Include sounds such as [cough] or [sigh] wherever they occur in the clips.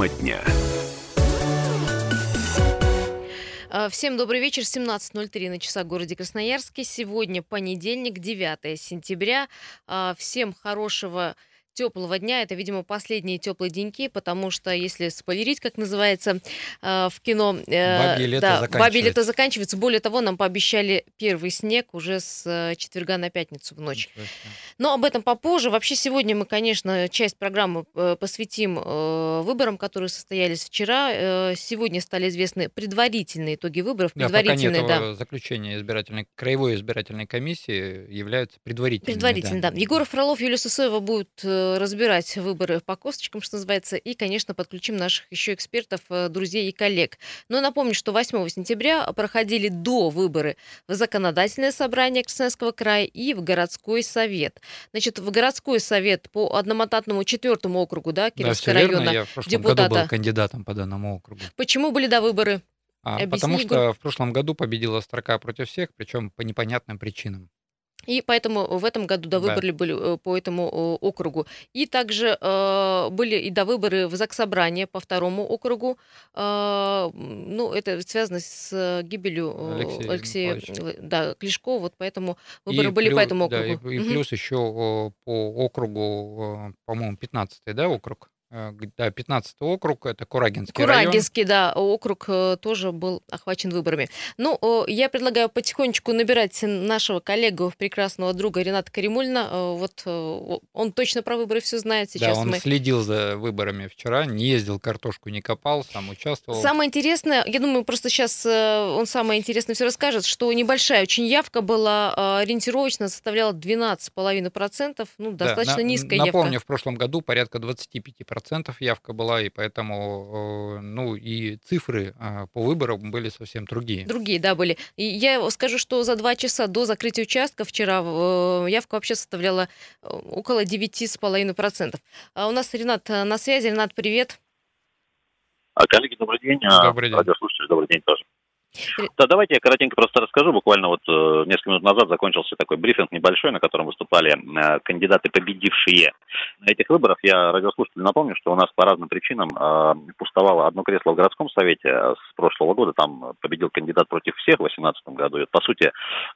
Тема дня. А, Всем добрый вечер. 17.03 на часах в городе Красноярске. Сегодня понедельник, 9 сентября. А, Всем хорошего теплого дня. Это, видимо, последние теплые деньки, потому что, если спойлерить, как называется э, в кино... э, Бабье лето да, заканчивается. бабье лето заканчивается. Более того, нам пообещали первый снег уже с э, четверга на пятницу в ночь. Но об этом попозже. Вообще сегодня мы, конечно, часть программы э, посвятим э, выборам, которые состоялись вчера. Э, Сегодня стали известны предварительные итоги выборов. Да, пока нет Предварительные, да. заключения избирательной, краевой избирательной комиссии являются предварительными. Предварительно, да. Егор Фролов, Юлия Сысоева будут э, разбирать выборы по косточкам, что называется, и, конечно, подключим наших еще экспертов, э, друзей и коллег. Но напомню, что 8 сентября проходили до выборы в законодательное собрание Красноярского края и в городской совет. Значит, в городской совет по одномандатному четвертому округу, да, Да, Кировского верно. района. Я в прошлом году депутата. был кандидатом по данному округу. Почему были до выборы? А, Объясни, потому что в прошлом году победила строка против всех, причем по непонятным причинам. И поэтому в этом году до Да. были э, по этому э, округу. И также э, были и до выборы в Заксобрание по второму округу. Э, ну, это связано с э, гибелью э, Алексея Алексея Николаевича. э, да, Клишко, вот поэтому выборы И были по плю- этому да, и- округу. и, плюс еще о, по округу, э, по-моему, 15 да, округ? Э, Да, 15 округ, это Курагинский район. Курагинский, да, округ э, тоже был охвачен выборами. Ну, я предлагаю потихонечку набирать нашего коллегу, прекрасного друга Рената Каримульна. Э, Вот он точно про выборы все знает. Сейчас да, он мы следил за выборами вчера, не ездил, картошку не копал, сам участвовал. Самое интересное, я думаю, просто сейчас он самое интересное все расскажет, что небольшая очень явка была э, ориентировочно, составляла 12,5%, ну, Да, достаточно на- низкая Напомню, явка. в прошлом году порядка 25% явка была, и поэтому, э, ну, и цифры э, по выборам были совсем другие. Другие, да, были. И я скажу, что за два часа до закрытия участка вчера э, явка вообще составляла э, около 9,5%. А у нас Ренат на связи. Ренат, привет. А, коллеги, добрый день. А, Добрый день. Радиослушатели, добрый день тоже. Да, давайте я коротенько просто расскажу. Буквально вот э, несколько минут назад закончился такой брифинг небольшой, на котором выступали э, кандидаты, победившие на этих выборах. Я радиослушателю напомню, что у нас по разным причинам э, пустовало одно кресло в городском совете э, с прошлого года. Там победил кандидат против всех в 2018 году. И, по сути,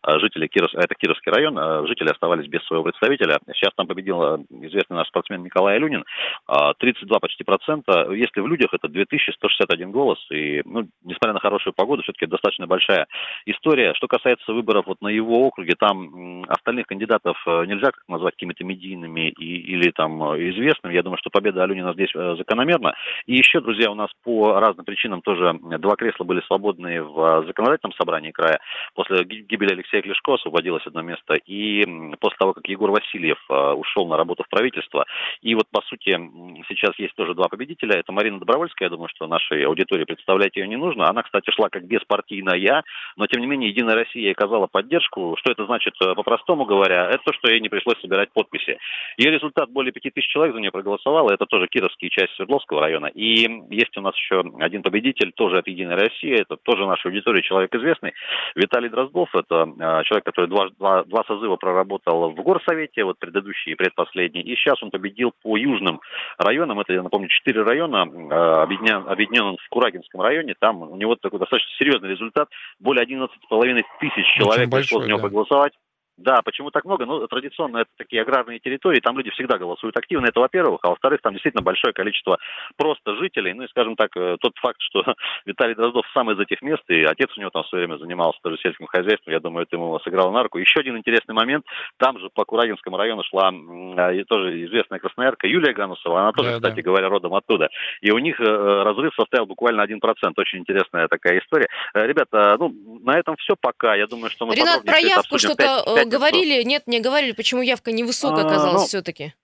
жители Киров... это Кировский район, жители оставались без своего представителя. Сейчас там победил известный наш спортсмен Николай Алюнин. А, 32 почти процента. Если в людях это 2161 голос, и, ну, несмотря на хорошую погоду, все-таки достаточно большая история. Что касается выборов вот на его округе, там остальных кандидатов э, нельзя как назвать какими-то медийными и, или там э, известными. Я думаю, что победа Алюнина здесь э, закономерна. И еще, друзья, у нас по разным причинам тоже два кресла были свободны в законодательном собрании края. После ги- гибели Алексея Клешко освободилось одно место. И после того, как Егор Васильев ушел на работу в правительство, и вот, по сути, сейчас есть тоже два победителя. Это Марина Добровольская, я думаю, что нашей аудитории представлять ее не нужно. Она, кстати, шла как беспартийная, но, тем не менее, Единая Россия оказала поддержку. Что это значит, э, по-простому говоря? Это то, что ей не пришлось собирать подписи. Ее результат более пяти тысяч человек за нее проголосовало. Это тоже Кировский часть Свердловского района. И есть у нас еще один победитель, тоже от Единой России. Это тоже наша аудитория, человек известный. Виталий Дроздов. Это э, человек, который два, два, два созыва проработал в горсовете, вот предыдущий и предпоследний. И сейчас он победил по южным районам. Это, я напомню, четыре района. э, Объединен, объединен он в Курагинском районе. Там у него такой достаточно серьезный результат. Более 11,5 тысяч человек пришло большой, за него да. проголосовать. Да, почему так много? Ну, традиционно это такие аграрные территории, там люди всегда голосуют активно, это во-первых, а во-вторых, там действительно большое количество просто жителей, ну и, скажем так, э, тот факт, что [laughs] Виталий Дроздов сам из этих мест, и отец у него там в свое время занимался тоже сельским хозяйством, я думаю, это ему сыграло на руку. Еще один интересный момент, там же по Курагинскому району шла а, и тоже известная красноярка Юлия Ганусова, она тоже, Да, кстати да. говоря, родом оттуда, и у них э, разрыв составил буквально 1%, очень интересная такая история. Э, Ребята, ну, на этом все пока, я думаю, что мы Ренат, подробнее про всё это явку обсудим в что-то э, говорили? Нет, не говорили. Почему явка невысокая А, оказалась ну, все-таки?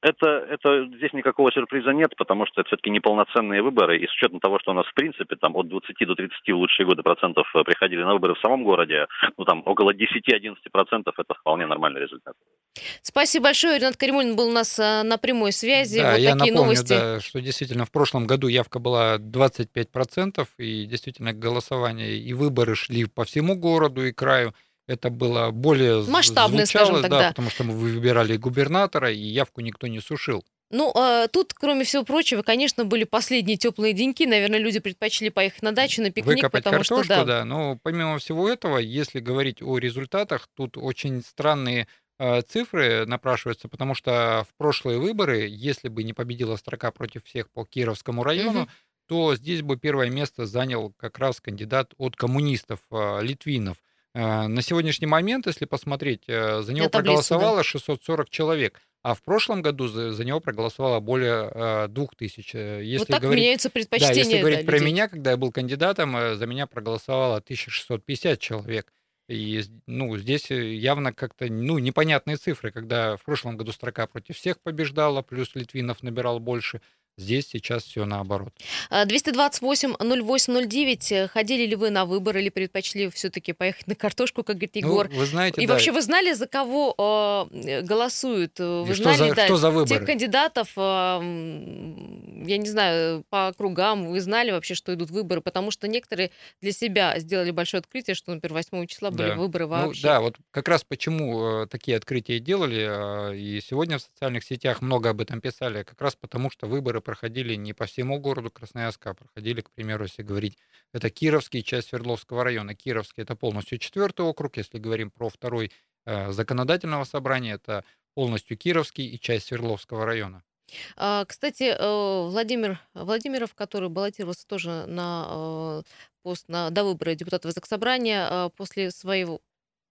Это, это здесь никакого сюрприза нет, потому что это все-таки неполноценные выборы. И с учетом того, что у нас в принципе там от 20 до 30 в лучшие годы процентов э, приходили на выборы в самом городе, ну там около 10-11 процентов, это вполне нормальный результат. Спасибо большое. Ренат Каримулин был у нас э, на прямой связи. Да, вот я такие напомню, новости. да, что действительно в прошлом году явка была 25%, и действительно голосование и выборы шли по всему городу и краю. Это было более Масштабное, звучало, скажем так, да. потому что мы выбирали губернатора, и явку никто не сушил. Ну, а, тут, кроме всего прочего, конечно, были последние теплые деньки. Наверное, люди предпочли поехать на дачу, на пикник, Выкопать потому картошку, что, да, да. Но помимо всего этого, если говорить о результатах, тут очень странные э, цифры напрашиваются, потому что в прошлые выборы, если бы не победила строка против всех по Кировскому району, Мгм. то здесь бы первое место занял как раз кандидат от коммунистов, э, Литвинов. Э, На сегодняшний момент, если посмотреть, э, за него да. проголосовало 640 человек, а в прошлом году за, за него проголосовало более э, 2000. Э, Вот Если так говорить меняются да, если предпочтения, да, говорить про людей. меня, когда я был кандидатом, э, за меня проголосовало 1650 человек. И ну, здесь э, явно как-то ну, непонятные цифры, когда в прошлом году строка против всех побеждала, плюс Литвинов набирал больше. Здесь сейчас все наоборот. А, 228-08-09. Э, Ходили ли вы на выборы или предпочли все-таки поехать на картошку, как говорит Ну, Егор? вы знаете, И да, вообще, вы знали, за кого э, голосуют? Э, и Вы что знали, за, да, что за тех выборы? кандидатов, а, м, я не знаю, по округам, вы знали вообще, что идут выборы? Потому что некоторые для себя сделали большое открытие, что, например, 8 числа были Да. выборы Ну вообще. да, вот как раз почему э, такие открытия делали, э, и сегодня в социальных сетях много об этом писали, как раз потому, что выборы проходили не по всему городу Красноярска, а проходили, к примеру, если говорить, это Кировский, часть Свердловского района. Кировский это полностью четвертый округ, если говорим про второй э, законодательного собрания, это полностью Кировский и часть Свердловского района. А, Кстати, э, Владимир Владимиров, который баллотировался тоже на э, пост на до выбора депутата Заксобрания, а, после своего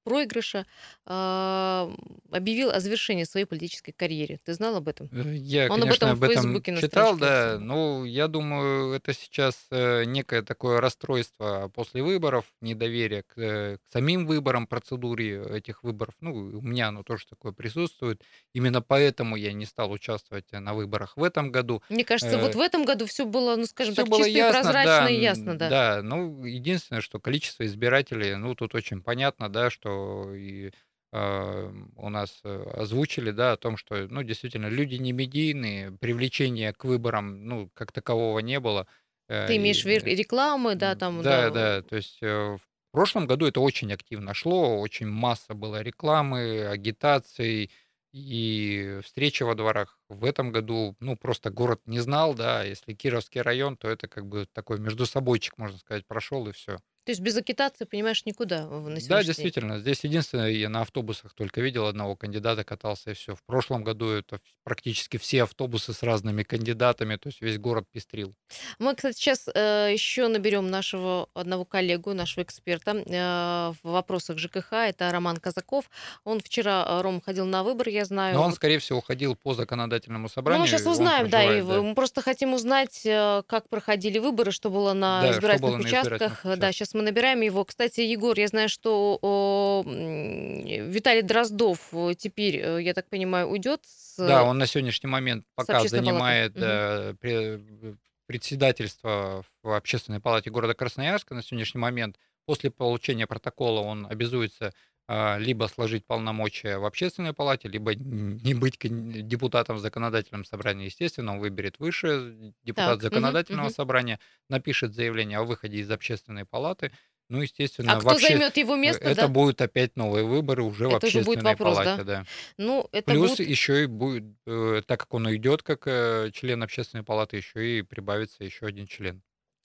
проигрыша а, объявил о завершении своей политической карьеры. Ты знал об этом? Э, Я, Он об конечно, этом об этом Фейсбуке на читал, да. Ну, я думаю, это сейчас э, некое такое расстройство после выборов, недоверие к, э, к самим выборам, процедуре этих выборов. Ну, у меня оно тоже такое присутствует. Именно поэтому я не стал участвовать на выборах в этом году. Мне кажется, вот в этом году все было, ну, скажем Все так, чисто и ясно, прозрачно да, и ясно, да. да. Ну, единственное, что количество избирателей, ну, тут очень понятно, да, что и э, у нас э, озвучили, да, о том, что, ну, действительно, люди не медийные, привлечения к выборам, ну, как такового не было. Э, Ты имеешь в виду рекламы, да, там, да, да. да, то есть э, в прошлом году это очень активно шло, очень масса было рекламы, агитаций и встречи во дворах. В этом году, ну, просто город не знал, да, если Кировский район, то это как бы такой между собойчик, можно сказать, прошел и все. То есть без агитации, понимаешь, никуда на Да, сегодняшний день. действительно, здесь единственное, я на автобусах только видел одного кандидата, катался и все. В прошлом году это практически все автобусы с разными кандидатами, то есть весь город пестрил. Мы, кстати, сейчас еще наберем нашего одного коллегу, нашего эксперта э, в вопросах ЖКХ. Это Роман Казаков. Он вчера, э, Ром, ходил на выбор, я знаю. Но он, Вот. скорее всего, ходил по законодательному Ну, собранию. мы сейчас узнаем, да, и да. мы просто хотим узнать, э, как проходили выборы, что было на Да, избирательных было на участках. избирательных Да, сейчас мы набираем его. Кстати, Егор, я знаю, что о, Виталий Дроздов э, теперь, э, я так понимаю, уйдет с... Да, он на сегодняшний момент пока занимает пре- председательство в общественной палате города Красноярска на сегодняшний момент. После получения протокола он обязуется либо сложить полномочия в общественной палате, либо не быть депутатом в законодательном собрании. Естественно, он выберет выше депутат Так, законодательного мгм. собрания, напишет заявление о выходе из общественной палаты. Ну, естественно, А кто вообще займет его э, место, это да? будут опять новые выборы уже в Это уже будет общественной вопрос, да? палате, да. Ну, это Плюс будет... еще и будет, э, так как он идет как э, член общественной палаты, еще и прибавится еще один член.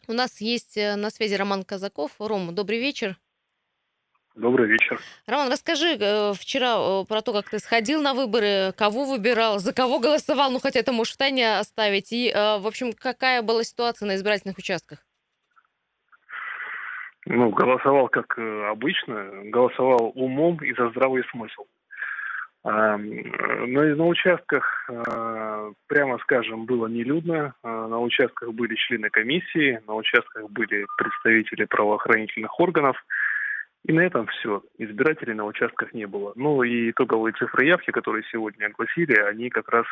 У нас есть на связи Роман Казаков. Ром, добрый вечер. Добрый вечер. Роман, расскажи э, вчера э, про то, как ты сходил на выборы, кого выбирал, за кого голосовал, ну хотя это можешь в тайне оставить, и, э, в общем, какая была ситуация на избирательных участках? Ну, голосовал как э, обычно, голосовал умом и за здравый смысл. А, м, э, на, участках, э, прямо скажем, было нелюдно. А, На участках были члены комиссии, на участках были представители правоохранительных органов. И на этом все. Избирателей на участках не было. Ну и итоговые цифры явки, которые сегодня огласили, они как раз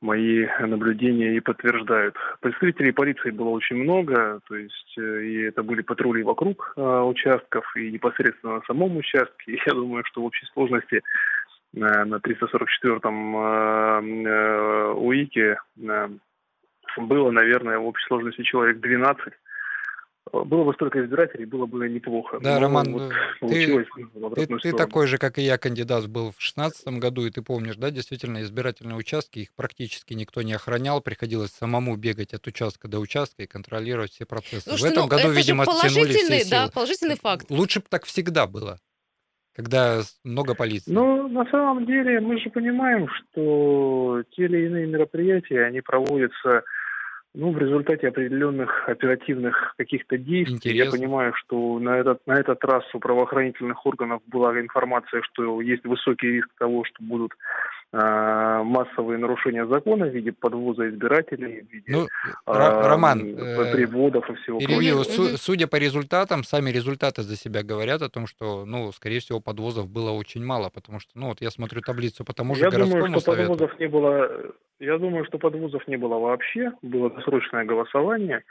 мои наблюдения и подтверждают. Представителей полиции было очень много, то есть э, и это были патрули вокруг э, участков и непосредственно на самом участке. Я думаю, что в общей сложности э, на 344-м э, э, УИКе э, было, наверное, в общей сложности человек 12 было бы столько избирателей, было бы неплохо. Да, Но Роман, вот ты, ты, ты такой же, как и я, кандидат был в 2016 году, и ты помнишь, да, действительно, избирательные участки, их практически никто не охранял, приходилось самому бегать от участка до участка и контролировать все процессы. Слушайте, в этом ну, году, видимо, стянули все силы. Да, положительный факт. Лучше бы так всегда было когда много полиции? Ну, на самом деле, мы же понимаем, что те или иные мероприятия, они проводятся ну, в результате определенных оперативных каких-то действий. Интересно. Я понимаю, что на этот, на этот раз у правоохранительных органов была информация, что есть высокий риск того, что будут массовые нарушения закона в виде подвоза избирателей, в виде ну, э, Роман, э, приводов и всего перебью. Су- судя по результатам, сами результаты за себя говорят о том, что, ну, скорее всего, подвозов было очень мало, потому что, ну, вот я смотрю таблицу по тому же я городскому думаю, что совету. подвозов не было я думаю, что подвозов не было вообще, было досрочное голосование.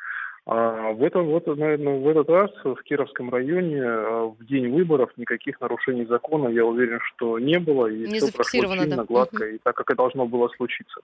А в, этом, вот, наверное, в этот раз в Кировском районе а, в день выборов никаких нарушений закона, я уверен, что не было, и не все прошло чинно, да. гладко, угу. и так, как и должно было случиться.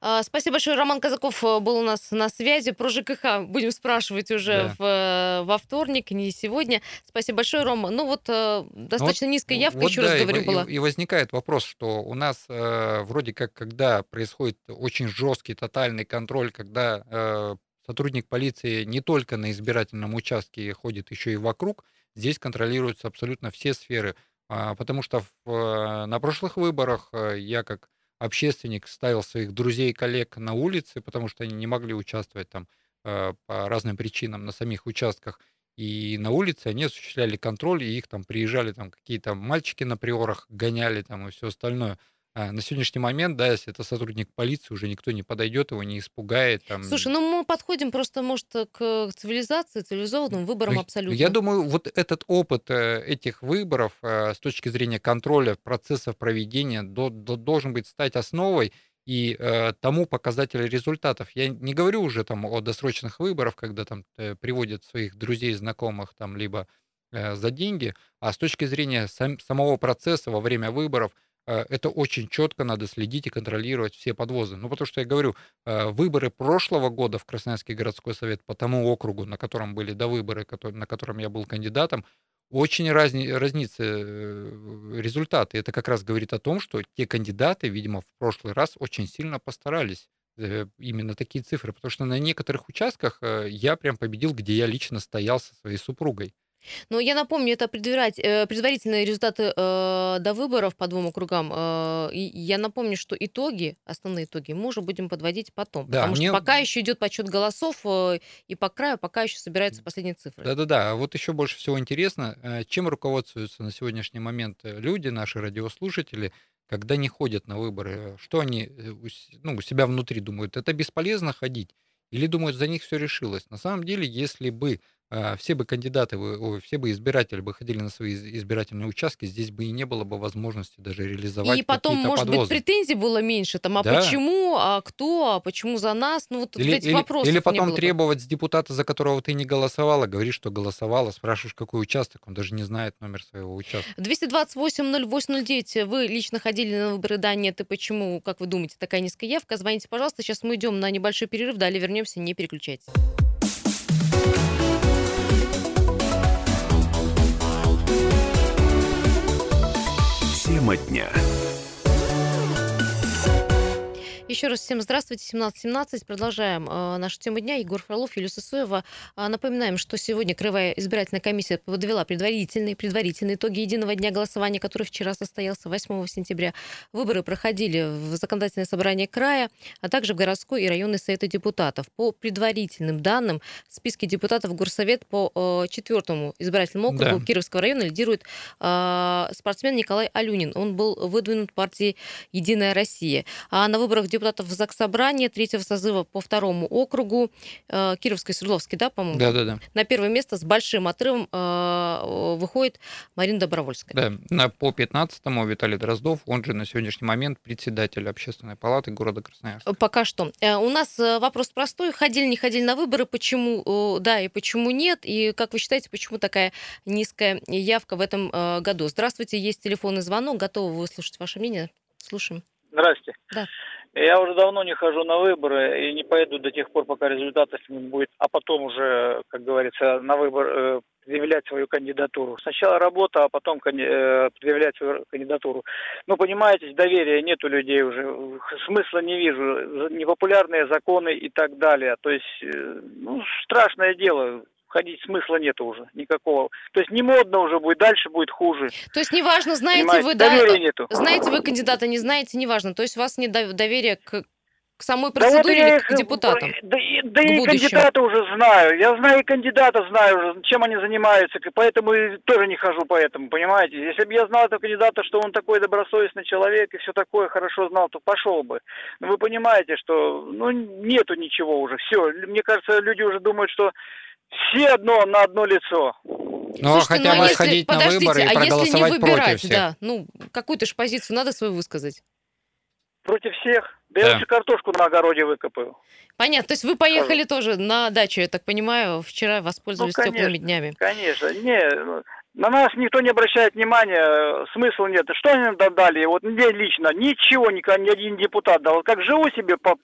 А, спасибо большое. Роман Казаков э, был у нас на связи. Про ЖКХ будем спрашивать уже да. в, э, во вторник, не сегодня. Спасибо большое, Рома. Ну вот э, достаточно вот, низкая явка, вот еще да, раз говорю, и, была. И, и возникает вопрос, что у нас э, вроде как, когда происходит очень жесткий тотальный контроль, когда э, сотрудник полиции не только на избирательном участке ходит еще и вокруг, здесь контролируются абсолютно все сферы. А, потому что в, на прошлых выборах я как общественник ставил своих друзей и коллег на улице, потому что они не могли участвовать там э, по разным причинам на самих участках. И на улице они осуществляли контроль, и их там приезжали там какие-то мальчики на приорах, гоняли там и все остальное. А, на сегодняшний момент, да, если это сотрудник полиции, уже никто не подойдет, его не испугает. Там... Слушай, ну мы подходим просто, может, к цивилизации, цивилизованным выборам ну, абсолютно. Я думаю, вот этот опыт э, этих выборов э, с точки зрения контроля процессов проведения должен быть стать основой и э, тому показателю результатов. Я не говорю уже там о досрочных выборах, когда там приводят своих друзей, знакомых там либо за деньги, а с точки зрения сам, самого процесса во время выборов – Э, это очень четко надо следить и контролировать все подвозы. Ну, потому что я говорю, э, выборы прошлого года в Красноярский городской совет по тому округу, на котором были до выборы, на котором я был кандидатом, очень разни, разнится э, результаты. Это как раз говорит о том, что те кандидаты, видимо, в прошлый раз очень сильно постарались именно такие цифры, потому что на некоторых участках я прям победил, где я лично стоял со своей супругой. Но я напомню, это э, предварительные результаты э, до выборов по двум округам. Э, я напомню, что итоги, основные итоги, мы уже будем подводить потом. Да, потому мне... что пока еще идет подсчет голосов, э, и по краю пока еще собираются последние цифры. Да-да-да. А вот еще больше всего интересно, э, чем руководствуются на сегодняшний момент люди, наши радиослушатели, когда не ходят на выборы? Что они э, ну, у себя внутри думают? Это бесполезно ходить? Или думают, за них все решилось? На самом деле, если бы все бы кандидаты, все бы избиратели бы ходили на свои избирательные участки, здесь бы и не было бы возможности даже реализовать И потом, может подвозы. быть, претензий было меньше, там, а да. почему, а кто, а почему за нас, ну вот или, этих или, вопросов Или потом требовать бы. с депутата, за которого ты не голосовала, говоришь, что голосовала, спрашиваешь, какой участок, он даже не знает номер своего участка. 228-08-09, вы лично ходили на выборы, да, нет, и почему, как вы думаете, такая низкая явка? Звоните, пожалуйста, сейчас мы идем на небольшой перерыв, далее вернемся, не переключайтесь. Тема дня. Еще раз всем здравствуйте. 17.17. Продолжаем э, нашу тему дня. Егор Фролов, Юлия Сысоева. Э, напоминаем, что сегодня Краевая избирательная комиссия подвела предварительные, предварительные итоги единого дня голосования, который вчера состоялся 8 сентября. Выборы проходили в законодательное собрание края, а также в городской и районный советы депутатов. По предварительным данным, в списке депутатов Горсовет по э, четвертому избирательному округу да. Кировского района лидирует э, спортсмен Николай Алюнин. Он был выдвинут партией «Единая Россия». А на выборах депутатов депутатов в Заксобрание третьего созыва по второму округу э, Кировской Свердловской, да, по-моему? Да, да, да. На первое место с большим отрывом э, выходит Марина Добровольская. Да, на, по 15-му Виталий Дроздов, он же на сегодняшний момент председатель общественной палаты города Красноярск. Пока что. Э, у нас вопрос простой. Ходили, не ходили на выборы, почему да и почему нет? И как вы считаете, почему такая низкая явка в этом году? Здравствуйте, есть телефонный звонок, готовы выслушать ваше мнение. Слушаем. Здравствуйте. Да. Я уже давно не хожу на выборы и не пойду до тех пор, пока результатов не будет, а потом уже, как говорится, на выбор э, предъявлять свою кандидатуру. Сначала работа, а потом э, предъявлять свою кандидатуру. Ну, понимаете, доверия нет у людей уже. Смысла не вижу. Непопулярные законы и так далее. То есть, э, ну, страшное дело ходить смысла нет уже никакого. То есть не модно уже будет, дальше будет хуже. То есть неважно, знаете Понимаете, вы, доверия да, нету. знаете вы кандидата, не знаете, неважно. То есть у вас нет дов- доверия к, к самой Да вот процедуре или к депутатам? Да, да к и будущему? кандидата уже знаю. Я знаю и кандидата знаю уже, чем они занимаются, поэтому и тоже не хожу по этому, понимаете? Если бы я знал этого кандидата, что он такой добросовестный человек и все такое хорошо знал, то пошел бы. Но вы понимаете, что ну, нету ничего уже. Все. Мне кажется, люди уже думают, что все одно на одно лицо. Ну, а Слушайте, хотя ну, бы если- сходить на подождите, выборы и а если не проголосовать выбирать, против всех. да, ну, какую-то же позицию надо свою высказать. Против всех. Да, Да. я лучше картошку на огороде выкопаю. Понятно, то есть вы поехали тоже на дачу, я так понимаю, вчера воспользовались Ну, теплыми конечно. днями. Конечно. Не, ну, на нас никто не обращает внимания, смысла нет. Что они нам дали? Вот мне лично ничего никогда ни один депутат дал. Как живу себе по,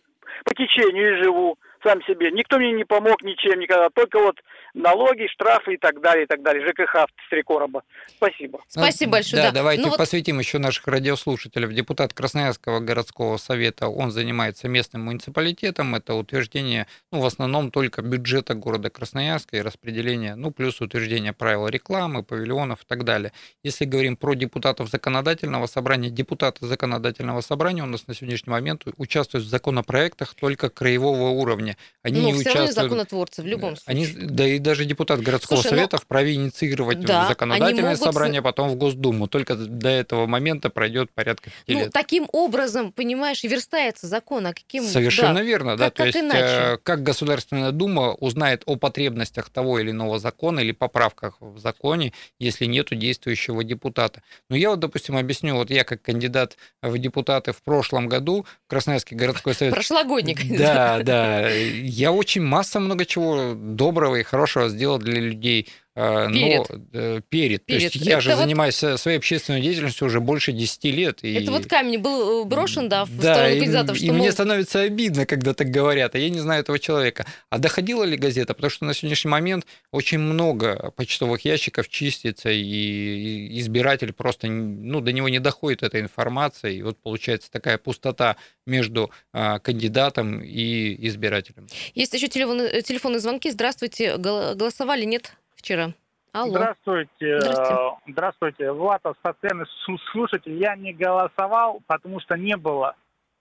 по течению и живу сам себе. Никто мне не помог ничем никогда. Только вот налоги, штрафы и так далее, и так далее. ЖКХ с три короба. Спасибо. Ну, Спасибо большое. Да, Да, давайте Ну вот- посвятим еще наших радиослушателей. Депутат Красноярского городского совета, он занимается местным муниципалитетом. Это утверждение, ну, в основном только бюджета города Красноярска и распределение, ну, плюс утверждение правил рекламы, павильонов и так далее. Если говорим про депутатов законодательного собрания, депутаты законодательного собрания у нас на сегодняшний момент участвуют в законопроектах только краевого уровня. Они Но не все равно участвуют... законотворцы в любом Они, случае. да и даже депутат городского Слушай, ну, совета вправе инициировать да, в они законодательное могут- собрание, потом в Госдуму. Только до этого момента пройдет порядка Ну, лет. таким образом, понимаешь, верстается закон, а каким... Совершенно да. верно, да. Как- То как есть, иначе? э, как Государственная Дума узнает о потребностях того или иного закона или поправках в законе, если нету действующего депутата. Но я вот, допустим, объясню, вот я как кандидат в депутаты в прошлом году, Красноярский городской совет Прошлогодний Да, да. Я очень масса много чего доброго и хорошего сделал для людей. Э, Перед. Но, э, перед. То Перед. есть я же вот- занимаюсь э, своей общественной деятельностью уже больше 10 лет. И... Это вот камень был э, брошен, да, в Да, сторону и, кандидатов, и что, мне мол, становится обидно, когда так говорят, а я не знаю этого человека. А доходила ли газета? Потому что на сегодняшний момент очень много почтовых ящиков чистится, и и избиратель просто, ну, до него не доходит эта информация, и вот получается такая пустота между а, кандидатом и избирателем. Есть еще телефоны- телефонные звонки. Здравствуйте. Гол- Голосовали, нет, вчера? Алло. Здравствуйте. Здравствуйте. Здравствуйте. Влад, постоянный слу- слушатель. Я не голосовал, потому что не было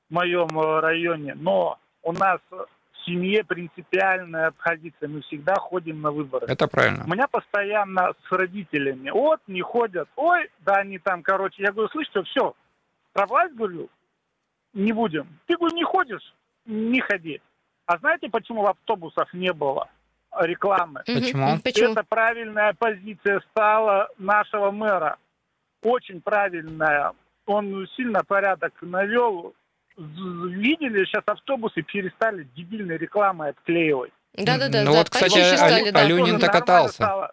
в моем э, районе. Но у нас в семье принципиальная позиция. Мы всегда ходим на выборы. Это правильно. У меня постоянно с родителями. Вот, не ходят. Ой, да они там, короче. Я говорю, слышь, что все, про власть, говорю, не будем. Ты, говорю, не ходишь? Не ходи. А знаете, почему в автобусах не было рекламы? Почему? Почему? Это правильная позиция стала нашего мэра. Очень правильная. Он сильно порядок навел. Видели, сейчас автобусы перестали дебильной рекламой отклеивать. Да-да-да, Ну да, вот, кстати, Алю- стали, да. Алюнин Тоже так нормально катался. стало.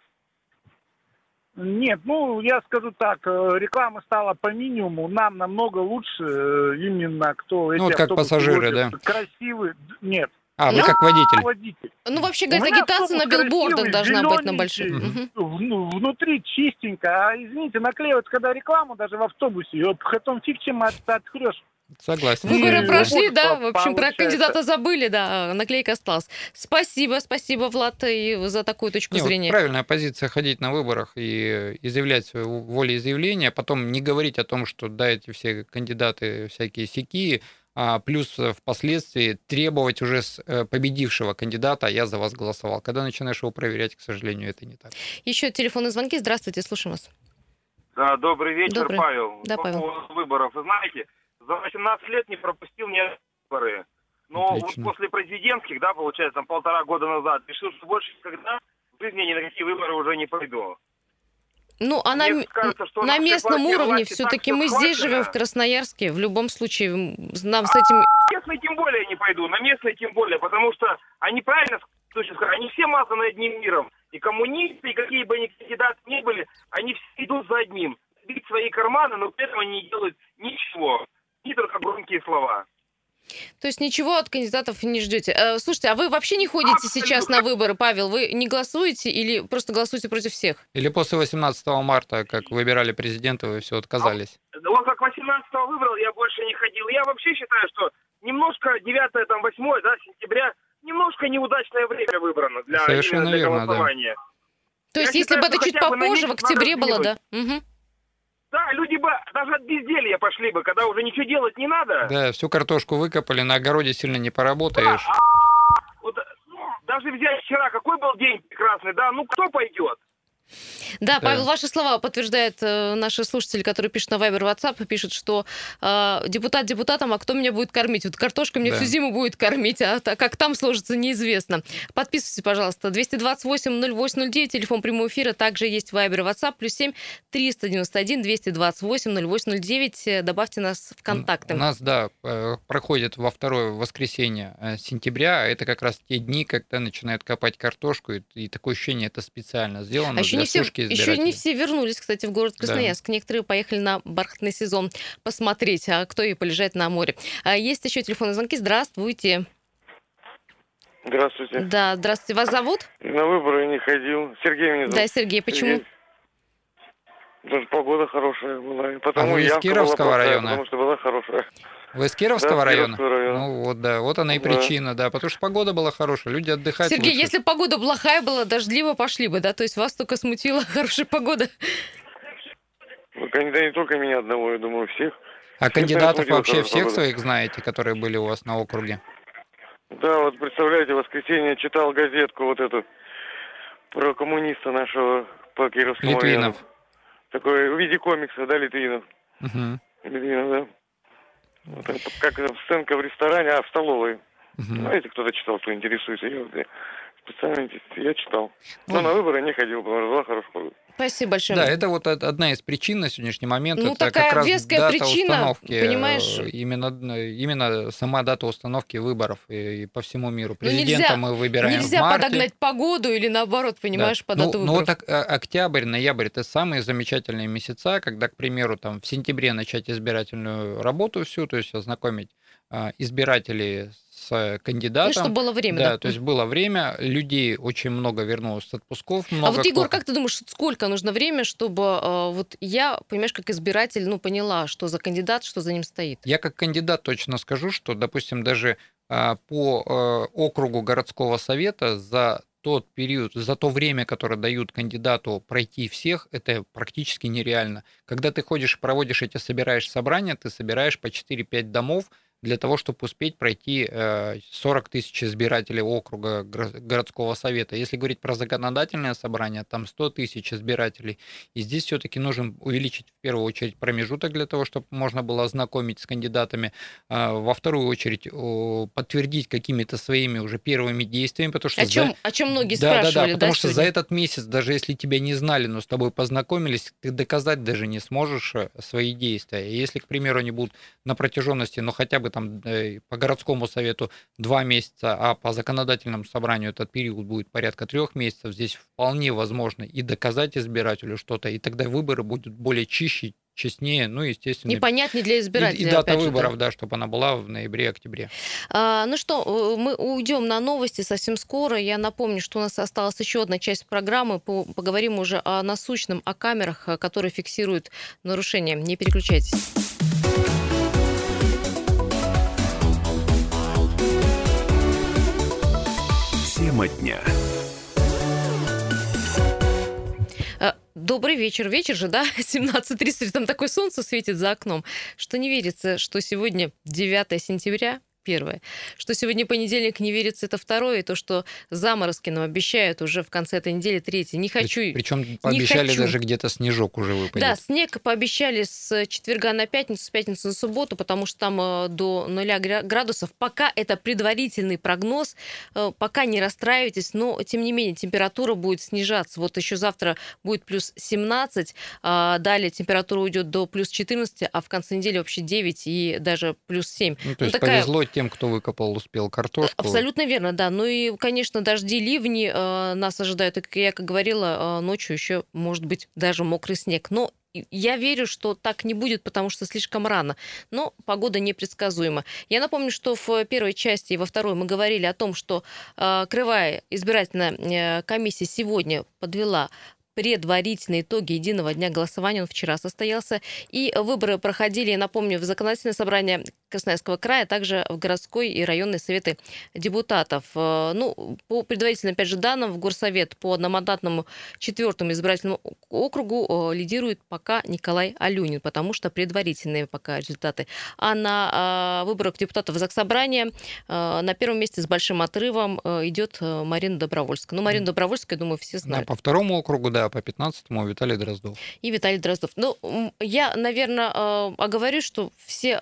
Нет, ну, я скажу так, э, реклама стала по минимуму, нам намного лучше э, именно кто эти Ну, вот как пассажиры, возят. да? Красивый, д- нет, А, вы Ну, как водитель. водитель. Ну, вообще, меня агитация на билбордах должна быть на больших. вну- внутри чистенько, а извините, наклеивают, когда рекламу даже в автобусе, ее потом фиг чем от- открешь. Согласен. Выборы И прошли, вот да, в общем, про получается. кандидата забыли, да, наклейка осталась. Спасибо, спасибо, Влад, и за такую точку Не, вот зрения. правильная позиция ходить на выборах и изъявлять свое волеизъявление, а потом не говорить о том, что да, эти все кандидаты всякие сякие, плюс э, впоследствии требовать уже с э, победившего кандидата, «А я за вас голосовал. Когда начинаешь его проверять, к сожалению, это не так. Еще телефонные звонки. Здравствуйте, слушаем вас. Да, добрый вечер, Добрый. Павел. Да, По Павел. поводу выборов. Вы знаете, за 18 лет не пропустил ни выборы. Но Отлично. вот после президентских, да, получается, там полтора года назад, решил, что больше никогда в жизни ни на какие выборы уже не пойду. Ну, а на, Мне кажется, что на местном уровне все-таки так мы всё здесь живем в. Красноярске. В любом случае, нам с этим... На местные тем более не пойду, на местные тем более, потому что они правильно они все мазаны одним миром. И коммунисты, и какие бы они кандидаты ни были, они все идут за одним. Бить свои карманы, но при этом они не делают ничего. И только громкие слова. То есть ничего от кандидатов не ждете. Э, Слушайте, а вы вообще не ходите сейчас на выборы, Павел? Вы не голосуете или просто голосуете против всех? Или после 18 марта, как выбирали президента, вы все отказались? Да Вот как 18-го выбрал, я больше не ходил. Я вообще считаю, что немножко 9 там 8 да, сентября, немножко неудачное время выбрано для, Совершенно именно для верно, да. голосования. То Я есть если считаю, бы это чуть попозже, в октябре надо было, да? сделать. Да, люди бы даже от безделья пошли бы, когда уже ничего делать не надо. Да, всю картошку выкопали, на огороде сильно не поработаешь. А, Вот, ну, даже взять вчера, какой был день прекрасный, да, ну кто пойдет? Да, Да. Павел, ваши слова подтверждают э, наши слушатели, которые пишут на Viber WhatsApp, пишут, что э, депутат депутатом, а кто меня будет кормить? Вот картошка меня Да. всю зиму будет кормить, а как там сложится, неизвестно. Подписывайтесь, пожалуйста. 228-0809, телефон прямого эфира, также есть и WhatsApp, плюс 7 391 228 0809. Э, Добавьте нас в контакты. У нас, да, э, проходит во второе воскресенье э, сентября. а Это как раз те дни, когда начинают копать картошку, и, и такое ощущение, это специально сделано А еще не, все, еще не все вернулись, кстати, в город Красноярск. Некоторые поехали на бархатный сезон посмотреть, а кто и полежать на море. А есть еще телефонные звонки. Здравствуйте. Здравствуйте. Да, здравствуйте. Вас зовут? На выборы не ходил. Сергей меня зовут. Да, Сергей. Почему? Сергей. Даже погода хорошая была. и Потому А вы из была Кировского плохая, района? Потому что была хорошая. Вы из Кировского Да, с района? Кировского района. Ну вот, да, вот она и Да. причина, да, потому что погода была хорошая, люди отдыхать Сергей, лучше. если погода плохая была, дождливо пошли бы, да? То есть вас только смутила [laughs] хорошая погода. Ну, да не только меня одного, я думаю, всех. А Всех кандидатов вообще всех погода. своих знаете, которые были у вас на округе? Да, вот представляете, в воскресенье читал газетку вот эту про коммуниста нашего по Кировскому району. Литвинов. Такой в виде комикса, да, Литвинов. Мгм, Литвинов, да. Вот это как сценка в ресторане, а в столовой. Знаете, кто-то читал, кто интересуется. Я, вот, я специально я читал. Ну, Но на выборы не ходил, потому что была хорошая. Спасибо большое. Да, это вот од- одна из причин на сегодняшний момент. Ну, это такая как раз веская дата причина, установки, понимаешь? э, Именно, э, именно сама дата установки выборов и, и по всему миру. Ну, Президента нельзя- мы выбираем Нельзя в марте. подогнать погоду или наоборот, понимаешь, Да. по ну, дату ну вот выборов. ок- а- октябрь, ноябрь это самые замечательные месяца, когда, к примеру, там в сентябре начать избирательную работу всю, то есть ознакомить а, избирателей с э, Ну, кандидатом. чтобы было время, да, да. то есть было время, людей очень много вернулось с отпусков, много А вот, Егор, как ты думаешь, сколько нужно время, чтобы э, вот я, понимаешь, как избиратель, ну, поняла, что за кандидат, что за ним стоит? Я как кандидат точно скажу, что, допустим, даже а, по э, округу городского совета за тот период, за то время, которое дают кандидату пройти всех, это практически нереально. Когда ты ходишь проводишь эти, собираешь собрания, ты собираешь по 4-5 домов для того, чтобы успеть пройти э, 40 тысяч избирателей округа гор- городского совета. Если говорить про законодательное собрание, там 100 тысяч избирателей. И здесь все-таки нужно увеличить в первую очередь промежуток для того, чтобы можно было ознакомить с кандидатами. А Во вторую очередь подтвердить какими-то своими уже первыми действиями, потому что О за- чем, о чем многие да, да, спрашивали, да, потому что за сегодня? этот месяц, даже если тебя не знали, но с тобой познакомились, ты доказать даже не сможешь э, свои действия. И если, к примеру, они будут на протяженности, ну, хотя бы там по городскому совету два месяца, а по законодательному собранию этот период будет порядка трех месяцев, здесь вполне возможно и доказать избирателю что-то, и тогда выборы будут более чище, честнее, ну, естественно, Непонятнее для и, избирателя. и дата же, да. выборов, да, чтобы она была в ноябре-октябре. А, ну что, э, мы уйдем на новости совсем скоро. Я напомню, что у нас осталась еще одна часть программы. По- Поговорим уже о насущном, о камерах, э, которые фиксируют нарушения. Не переключайтесь. Тема дня. Э, Добрый вечер. Вечер же, да? [laughs] 17.30. Там такое солнце светит за окном, что не верится, что сегодня 9 сентября, первое. Что сегодня понедельник, не верится, это второе. И то, что заморозки нам обещают уже в конце этой недели, третье. Не хочу... Причем пообещали хочу. даже где-то снежок уже выпадет. Да, снег пообещали с четверга на пятницу, с пятницы на субботу, потому что там э, до 0 гра- градусов. Пока это предварительный прогноз, э, пока не расстраивайтесь, но тем не менее температура будет снижаться. Вот еще завтра будет плюс 17, а далее температура уйдет до плюс 14, а в конце недели вообще 9 и даже плюс 7. Ну, то есть такая- повезло тем, кто выкопал, успел картошку. Абсолютно верно, да. Ну и, конечно, дожди, ливни э, нас ожидают. И, как я как говорила, э, ночью еще может быть даже мокрый снег. Но я верю, что так не будет, потому что слишком рано. Но погода непредсказуема. Я напомню, что в первой части и во второй мы говорили о том, что э, Крывая избирательная э, комиссия сегодня подвела предварительные итоги единого дня голосования. Он вчера состоялся. И выборы проходили, я напомню, в законодательное собрание Красноярского края, а также в городской и районные советы депутатов. Э, ну, по предварительным, опять же, данным, в Горсовет по одномандатному четвертому избирательному округу э, лидирует пока Николай Алюнин, потому что предварительные пока результаты. А на э, выборах депутатов Заксобрания на первом месте с большим отрывом идет Марина Добровольская. Ну, Марина Добровольская, думаю, все знают. Да, по второму округу, да, по 15-му Виталий Дроздов. И Виталий Дроздов. Ну, я, наверное, оговорю, что все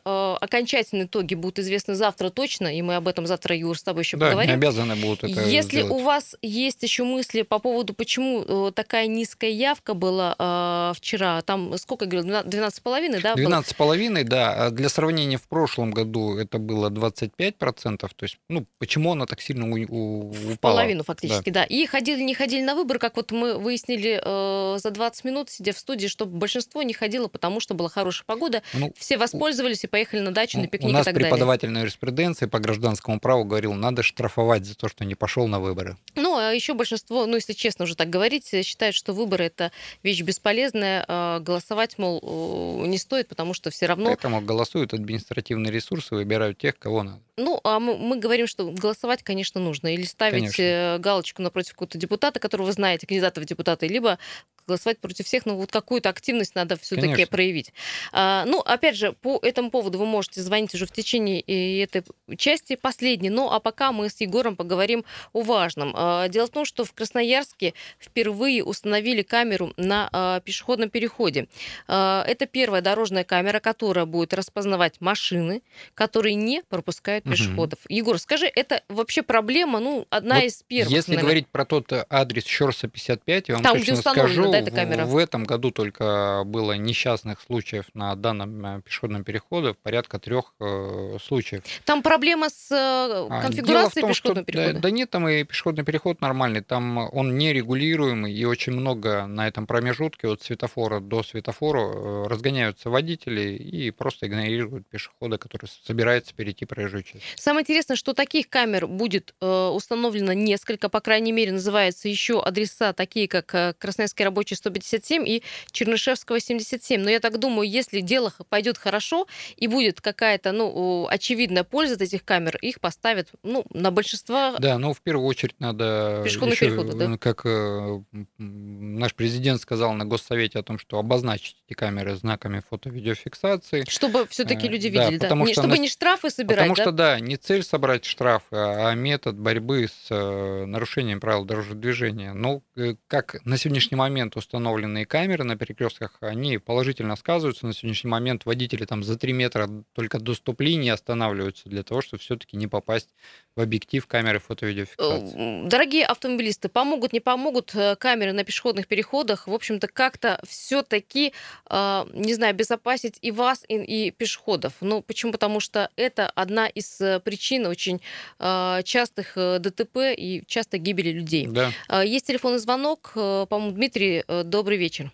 окончательные итоги будут известны завтра точно, и мы об этом завтра, Юр, с тобой еще да, поговорим. обязаны будут это Если сделать. у вас есть еще мысли по поводу, почему такая низкая явка была э, вчера, там сколько, говорил, 12,5, да? 12,5, да. Для сравнения, в прошлом году это было 25%, то есть, ну, почему она так сильно у, у, упала? Половину фактически, да. да. И ходили, не ходили на выборы, как вот мы выяснили э, за 20 минут, сидя в студии, что большинство не ходило, потому что была хорошая погода, ну, все воспользовались и поехали на дачу, на пикник У нас и так преподаватель далее. на юриспруденции по гражданскому праву говорил, надо штрафовать за то, что не пошел на выборы. Ну, а еще большинство, ну, если честно уже так говорить, считают, что выборы это вещь бесполезная, а голосовать, мол, не стоит, потому что все равно... Поэтому голосуют административные ресурсы, выбирают тех, кого надо. Ну, а мы, мы говорим, что голосовать, конечно, нужно. Или ставить конечно. галочку напротив какого-то депутата, которого вы знаете, кандидата в депутаты, либо голосовать против всех, но вот какую-то активность надо все-таки проявить. А, ну, опять же, по этому поводу вы можете звонить уже в течение этой части последней. Ну, а пока мы с Егором поговорим о важном. А, дело в том, что в Красноярске впервые установили камеру на а, пешеходном переходе. А, это первая дорожная камера, которая будет распознавать машины, которые не пропускают пешеходов. Угу. Егор, скажи, это вообще проблема, ну, одна вот из первых. Если наверное. говорить про тот адрес Щорса 55, я вам Там, точно скажу, да, эта камера? в этом году только было несчастных случаев на данном э, пешеходном переходе, порядка трех э, случаев. Там проблема с э, конфигурацией том, пешеходного что, перехода? Да, да нет, там и пешеходный переход нормальный, там он нерегулируемый, и очень много на этом промежутке от светофора до светофора э, разгоняются водители и просто игнорируют пешехода, который собирается перейти проезжую часть. Самое интересное, что таких камер будет э, установлено несколько, по крайней мере, называются еще адреса, такие как э, Красноярский рабочий 157 и Чернышевского 77. Но я так думаю, если дело пойдет хорошо и будет какая-то, ну, очевидная польза от этих камер, их поставят, ну, на большинство... Да, ну, в первую очередь надо... Пешеходных еще, переходов, да? Как э, наш президент сказал на госсовете о том, что обозначить эти камеры знаками фото-видеофиксации. Чтобы все-таки люди Э, да, видели, да? потому Не, что чтобы на- не штрафы собирать, Потому да? что, да, не цель собрать штраф, а метод борьбы с э, нарушением правил дорожного движения. Ну, как на сегодняшний момент установленные камеры на перекрестках, они положительно сказываются. На сегодняшний момент водители там за 3 метра только до стоп-линии останавливаются для того, чтобы все-таки не попасть в объектив камеры фото-видеофиксации. Э, Дорогие автомобилисты, помогут, не помогут э, камеры на пешеходных переходах, в общем-то, как-то все-таки, не знаю, обезопасить и вас, и, и пешеходов. Ну, почему? Потому что это одна из э, причин очень э, частых э, ДТП и часто гибели людей. Да. Э, Есть телефонный звонок. Э, По-моему, Дмитрий, э, добрый вечер.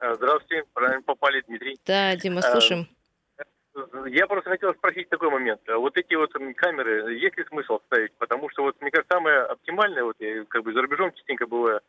Здравствуйте, правильно попали, Дмитрий. Да, Дима, слушаем. Я просто хотел спросить такой момент. Вот эти вот камеры, есть ли смысл ставить? Потому что вот, мне кажется, самое оптимальное, вот я как бы за рубежом частенько бываю,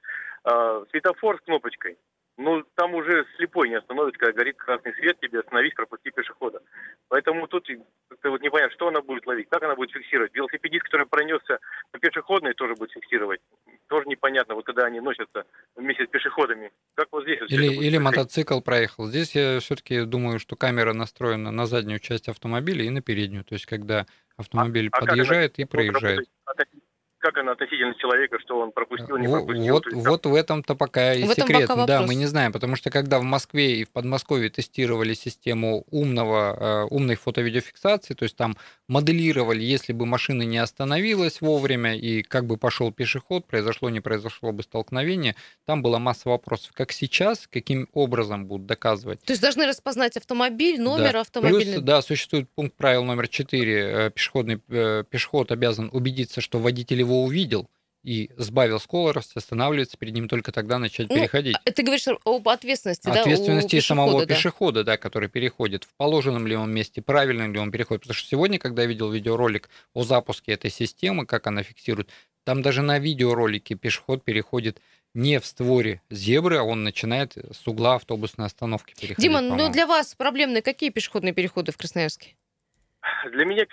светофор с кнопочкой. Ну, там уже слепой не остановится, когда горит красный свет, тебе остановись, пропусти пешехода. Поэтому тут как-то вот непонятно, что она будет ловить, как она будет фиксировать. Велосипедист, который пронесся по пешеходной, тоже будет фиксировать. Тоже непонятно, вот когда они носятся вместе с пешеходами. Как вот здесь вот Или, или происходить? мотоцикл проехал. Здесь я все-таки думаю, что камера настроена на заднюю часть автомобиля и на переднюю. То есть, когда автомобиль А подъезжает она- и проезжает. относи- Как она относительно человека, что он пропустил, не пропустил? Вот, есть, вот в этом-то пока и В этом секрет. пока Да, мы не знаем, потому что когда в Москве и в Подмосковье тестировали систему умного, э, умной фото-видеофиксации, то есть там моделировали, если бы машина не остановилась вовремя и как бы пошел пешеход, произошло, не произошло бы столкновение, там была масса вопросов. Как сейчас, каким образом будут доказывать? То есть должны распознать автомобиль, номер Да. автомобильный. Плюс, да, существует пункт правил номер 4. Пешеходный, э, пешеход обязан убедиться, что водитель его увидел, и сбавил скорость, останавливается перед ним только тогда начать ну, переходить. А, ты говоришь об ответственности, да? Ответственности самого да? пешехода, да, который переходит. В положенном ли он месте, правильно ли он переходит. Потому что сегодня, когда я видел видеоролик о запуске этой системы, как она фиксирует, там даже на видеоролике пешеход переходит не в створе зебры, а он начинает с угла автобусной остановки переходить. Дима, ну для вас проблемные какие пешеходные переходы в Красноярске? Для меня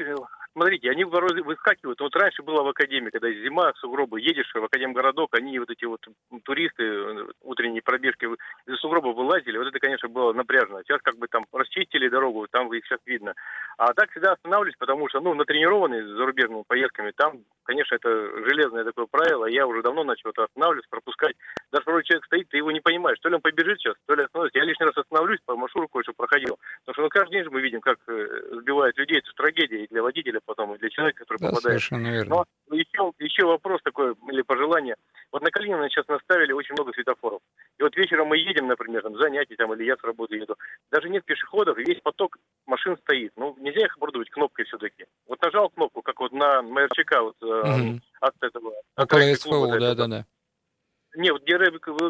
смотрите, они выскакивают. Вот раньше было в Академии, когда зима, сугробы, едешь в Академгородок, они вот эти вот туристы, э, утренние пробежки из сугроба вылазили. Вот это, конечно, было напряжно. Сейчас как бы там расчистили дорогу, там их сейчас видно. А так всегда останавливаюсь, потому что, ну, натренированный зарубежными поездками, там, конечно, это железное такое правило. Я уже давно начал это останавливаться, пропускать. Даже второй человек стоит, ты его не понимаешь, то ли он побежит сейчас, то ли остановится. Я лишний раз остановлюсь, по маршруту кое-что проходил. Потому что ну, каждый день же мы видим, как э, сбивают людей. Это трагедия и для водителя, потом, и для человека, который да, попадает. Совершенно верно. Но еще, еще вопрос такой, или пожелание. Вот на Калинина сейчас наставили очень много светофоров. И вот вечером мы едем, например, там, занятия, там, или я с работы еду. Даже нет пешеходов, весь поток машин стоит. Ну, нельзя их оборудовать кнопкой все-таки. Вот нажал кнопку, как вот на МРЧК, вот, угу. от этого. От СФО, да, да, да. Не, вот где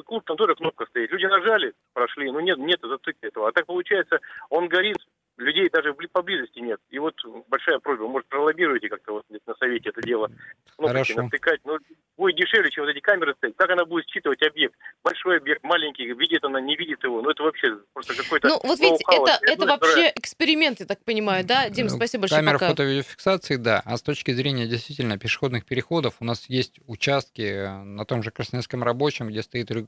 клуб, там тоже кнопка стоит. Люди нажали, прошли, ну нет, нет зацикли этого. А так получается, он горит, людей даже поблизости нет. И вот большая просьба, может, пролоббируйте как-то вот на совете это дело. Кнопки натыкать. Ну, будет дешевле, чем вот эти камеры стоять. Как она будет считывать объект? Большой объект, маленький, видит она, не видит его. Ну, это вообще просто какой-то... Ну, вот видите, это, это вообще эксперимент, я так понимаю, да? Дим, ну, спасибо большое. Камера пока. фото-видеофиксации, да. А с точки зрения действительно пешеходных переходов, у нас есть участки э, на том же Красноярском рабочем, где стоит... Э,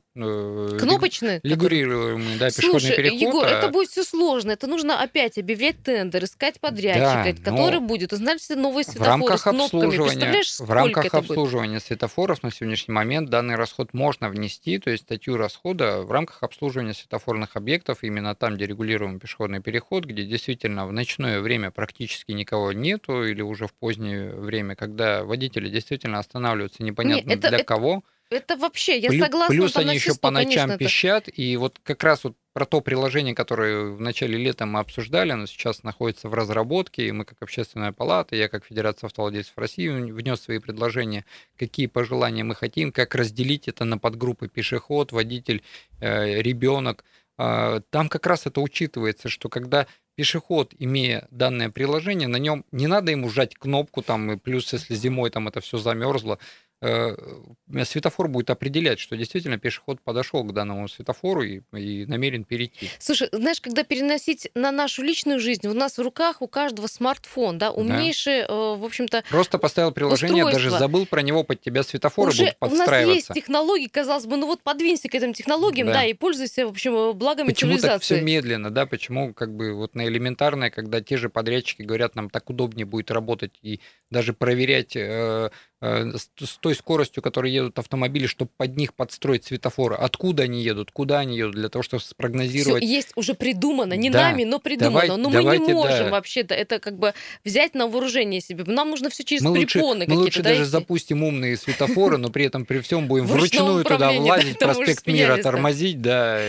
Кнопочный? Регулируемый, да, пешеходный Слушай, переход. Егор, а... это будет все сложно. Это нужно опять объявлять тендер, искать подрядчика, да, который будет узнать все новые светофоры в рамках с кнопками. Представляешь, в рамках обслуживания будет? светофоров на сегодняшний момент данный расход можно внести, то есть статью расхода в рамках обслуживания светофорных объектов, именно там, где регулируем пешеходный переход, где действительно в ночное время практически никого нету, или уже в позднее время, когда водители действительно останавливаются непонятно Нет, это, для это... кого. Это вообще, я плюс, согласна. Плюс они еще по ночам конечно, пищат, это... и вот как раз вот про то приложение, которое в начале лета мы обсуждали, оно сейчас находится в разработке, и мы как общественная палата, я как Федерация автовладельцев России внес свои предложения, какие пожелания мы хотим, как разделить это на подгруппы пешеход, водитель, э, ребенок. Э, там как раз это учитывается, что когда пешеход, имея данное приложение, на нем не надо ему жать кнопку, там, и плюс, если зимой там это все замерзло, светофор будет определять, что действительно пешеход подошел к данному светофору и, и намерен перейти. Слушай, знаешь, когда переносить на нашу личную жизнь, у нас в руках у каждого смартфон, да, умнейший, да. Э, в общем-то, Просто поставил приложение, устройство. даже забыл про него, под тебя светофоры Уже будут подстраиваться. у нас есть технологии, казалось бы, ну вот подвинься к этим технологиям, да, да и пользуйся, в общем, благами Почему цивилизации. так все медленно, да, почему как бы вот на элементарное, когда те же подрядчики говорят, нам так удобнее будет работать и даже проверять э, Э, с той скоростью, которой едут автомобили, чтобы под них подстроить светофоры. Откуда они едут, куда они едут, для того, чтобы спрогнозировать. Все есть уже придумано, не да. нами, но придумано. Давай, но мы давайте, не можем да. вообще-то это как бы взять на вооружение себе. Нам нужно все через мы препоны какие-то. Мы лучше да, даже идти? запустим умные светофоры, но при этом при всем будем вручную туда влазить, проспект Мира тормозить, да.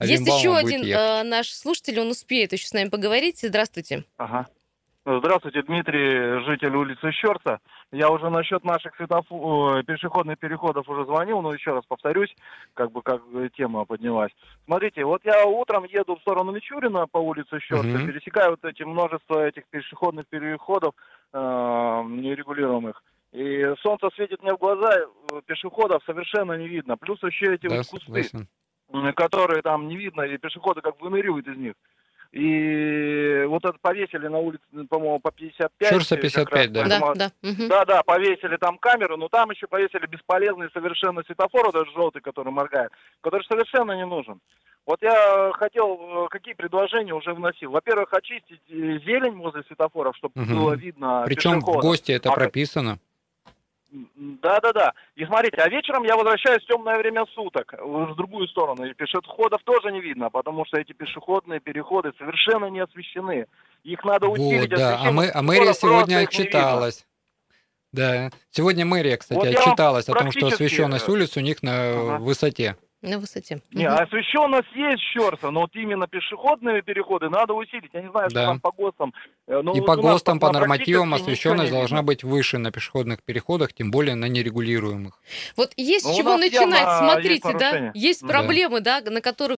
Есть еще один э, наш слушатель, он успеет еще с нами поговорить. Здравствуйте. Ага. Здравствуйте, Дмитрий, житель улицы Щерца. Я уже насчет наших светофор... пешеходных переходов уже звонил, но еще раз повторюсь, как бы как тема поднялась. Смотрите, вот я утром еду в сторону Мичурина по улице Щерца, mm-hmm. пересекаю вот эти множество этих пешеходных переходов э, нерегулируемых. И солнце светит мне в глаза, э, пешеходов совершенно не видно. Плюс еще эти да, вот кусты, согласен. которые там не видно, и пешеходы как выныривают из них. И вот это повесили на улице, по-моему, по 55. Шурса 55, да. Да, да. да, да, повесили там камеру, но там еще повесили бесполезный совершенно светофор, даже желтый, который моргает, который совершенно не нужен. Вот я хотел, э, какие предложения уже вносил. Во-первых, очистить э, зелень возле светофоров, чтобы угу. было видно Причем в ГОСТе это а, прописано. Да, да, да. И смотрите, а вечером я возвращаюсь в темное время суток, в другую сторону. И пешеходов тоже не видно, потому что эти пешеходные переходы совершенно не освещены. Их надо усилить. Вот, да. А, мы, а мэрия сегодня отчиталась. Да. Сегодня мэрия, кстати, вот отчиталась о том, что освещенность улиц у них на ага. высоте. На высоте. Не, Мгм. освещенность есть Щерса, но вот именно пешеходные переходы надо усилить. Я не знаю, что Да. там по ГОСТам. э, но И вот по ГОСТам, по нормативам освещенность должна быть выше на пешеходных переходах, тем более на нерегулируемых. Вот есть Ну, с чего начинать, явно есть смотрите, да, есть Да. проблемы, да, на которые